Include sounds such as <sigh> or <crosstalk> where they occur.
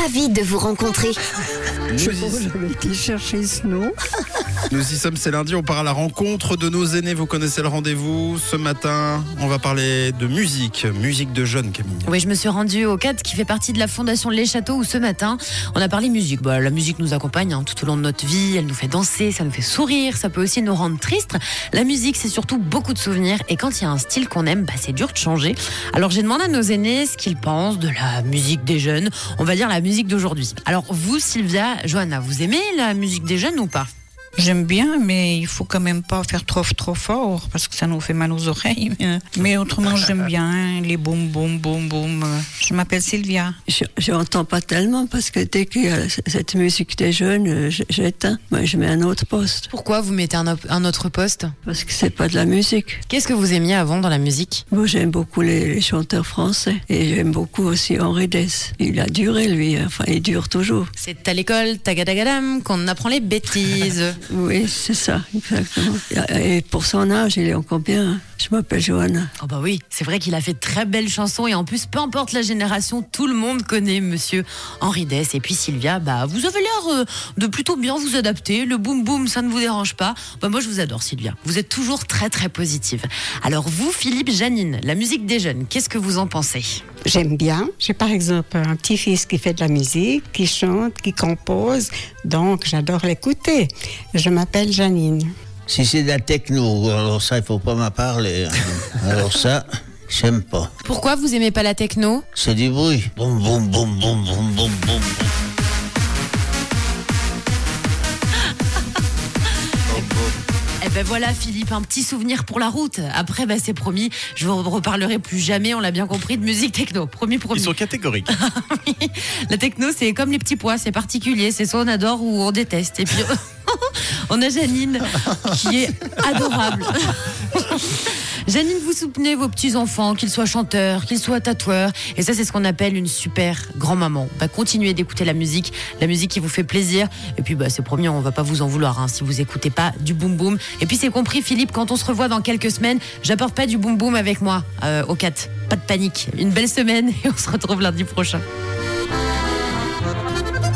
Ravie de vous rencontrer. Je y, j'avais été chercher ce nom. Nous y sommes, c'est lundi, on part à la rencontre de nos aînés. Vous connaissez le rendez-vous. Ce matin, on va parler de musique, musique de jeunes, Camille. Oui, je me suis rendue au CAD qui fait partie de la fondation Les Châteaux où ce matin, on a parlé musique. Bah, la musique nous accompagne hein, tout au long de notre vie, elle nous fait danser, ça nous fait sourire, ça peut aussi nous rendre tristes. La musique, c'est surtout beaucoup de souvenirs et quand il y a un style qu'on aime, bah, c'est dur de changer. Alors j'ai demandé à nos aînés ce qu'ils pensent de la musique des jeunes, on va dire la musique d'aujourd'hui. Alors vous, Sylvia, Johanna, vous aimez la musique des jeunes ou pas? J'aime bien, mais il faut quand même pas faire trop trop fort parce que ça nous fait mal aux oreilles. <laughs> Mais, autrement, j'aime bien hein, les boum boum boum boum. Je m'appelle Sylvia. Je n'entends pas tellement parce que dès qu'il y a cette musique des jeunes, euh, j'éteins. Moi, je mets un autre poste Pourquoi vous mettez un, op- un autre poste? Parce que c'est pas de la musique. Qu'est-ce que vous aimiez avant dans la musique? Moi, j'aime beaucoup les, les chanteurs français et j'aime beaucoup aussi Henri Dess. Il a duré, lui. hein. Enfin, il dure toujours. C'est à l'école, tagadagadam, qu'on apprend les bêtises. <laughs> Oui, c'est ça, exactement. Et pour son âge, il est encore bien. Je m'appelle Johanna. Oh bah oui, c'est vrai qu'il a fait très belles chansons et en plus, peu importe la génération, tout le monde connaît Monsieur Henri Dess. Et puis Sylvia, bah vous avez l'air euh, de plutôt bien vous adapter. Le boum boum, ça ne vous dérange pas. Bah moi, je vous adore Sylvia. Vous êtes toujours très très positive. Alors vous, Philippe, Janine, la musique des jeunes, qu'est-ce que vous en pensez? J'aime bien. J'ai par exemple un petit-fils qui fait de la musique, qui chante, qui compose, donc j'adore l'écouter. Je m'appelle Janine. Si c'est de la techno, alors ça, il faut pas m'en parler. hein. Alors ça, j'aime pas. Pourquoi vous aimez pas la techno? C'est du bruit. Boum, boum, boum, boum, boum, boum, boum. Ben voilà Philippe, un petit souvenir pour la route. Après, bah, c'est promis, je vous reparlerai plus jamais, on l'a bien compris, de musique techno. Promis, promis. Ils sont catégoriques. <laughs> La techno, c'est comme les petits pois, c'est particulier. C'est soit on adore ou on déteste. Et puis, <laughs> on a Janine qui est adorable. Janine, vous soutenez vos petits-enfants, qu'ils soient chanteurs, qu'ils soient tatoueurs. Et ça, c'est ce qu'on appelle une super grand-maman. Bah, continuez d'écouter la musique, la musique qui vous fait plaisir. Et puis, bah, c'est promis, on va pas vous en vouloir hein, si vous écoutez pas du boom boom. Et puis, c'est compris, Philippe, quand on se revoit dans quelques semaines, j'apporte pas du boom boom avec moi euh, au 4. Pas de panique. Une belle semaine <laughs> et on se retrouve lundi prochain.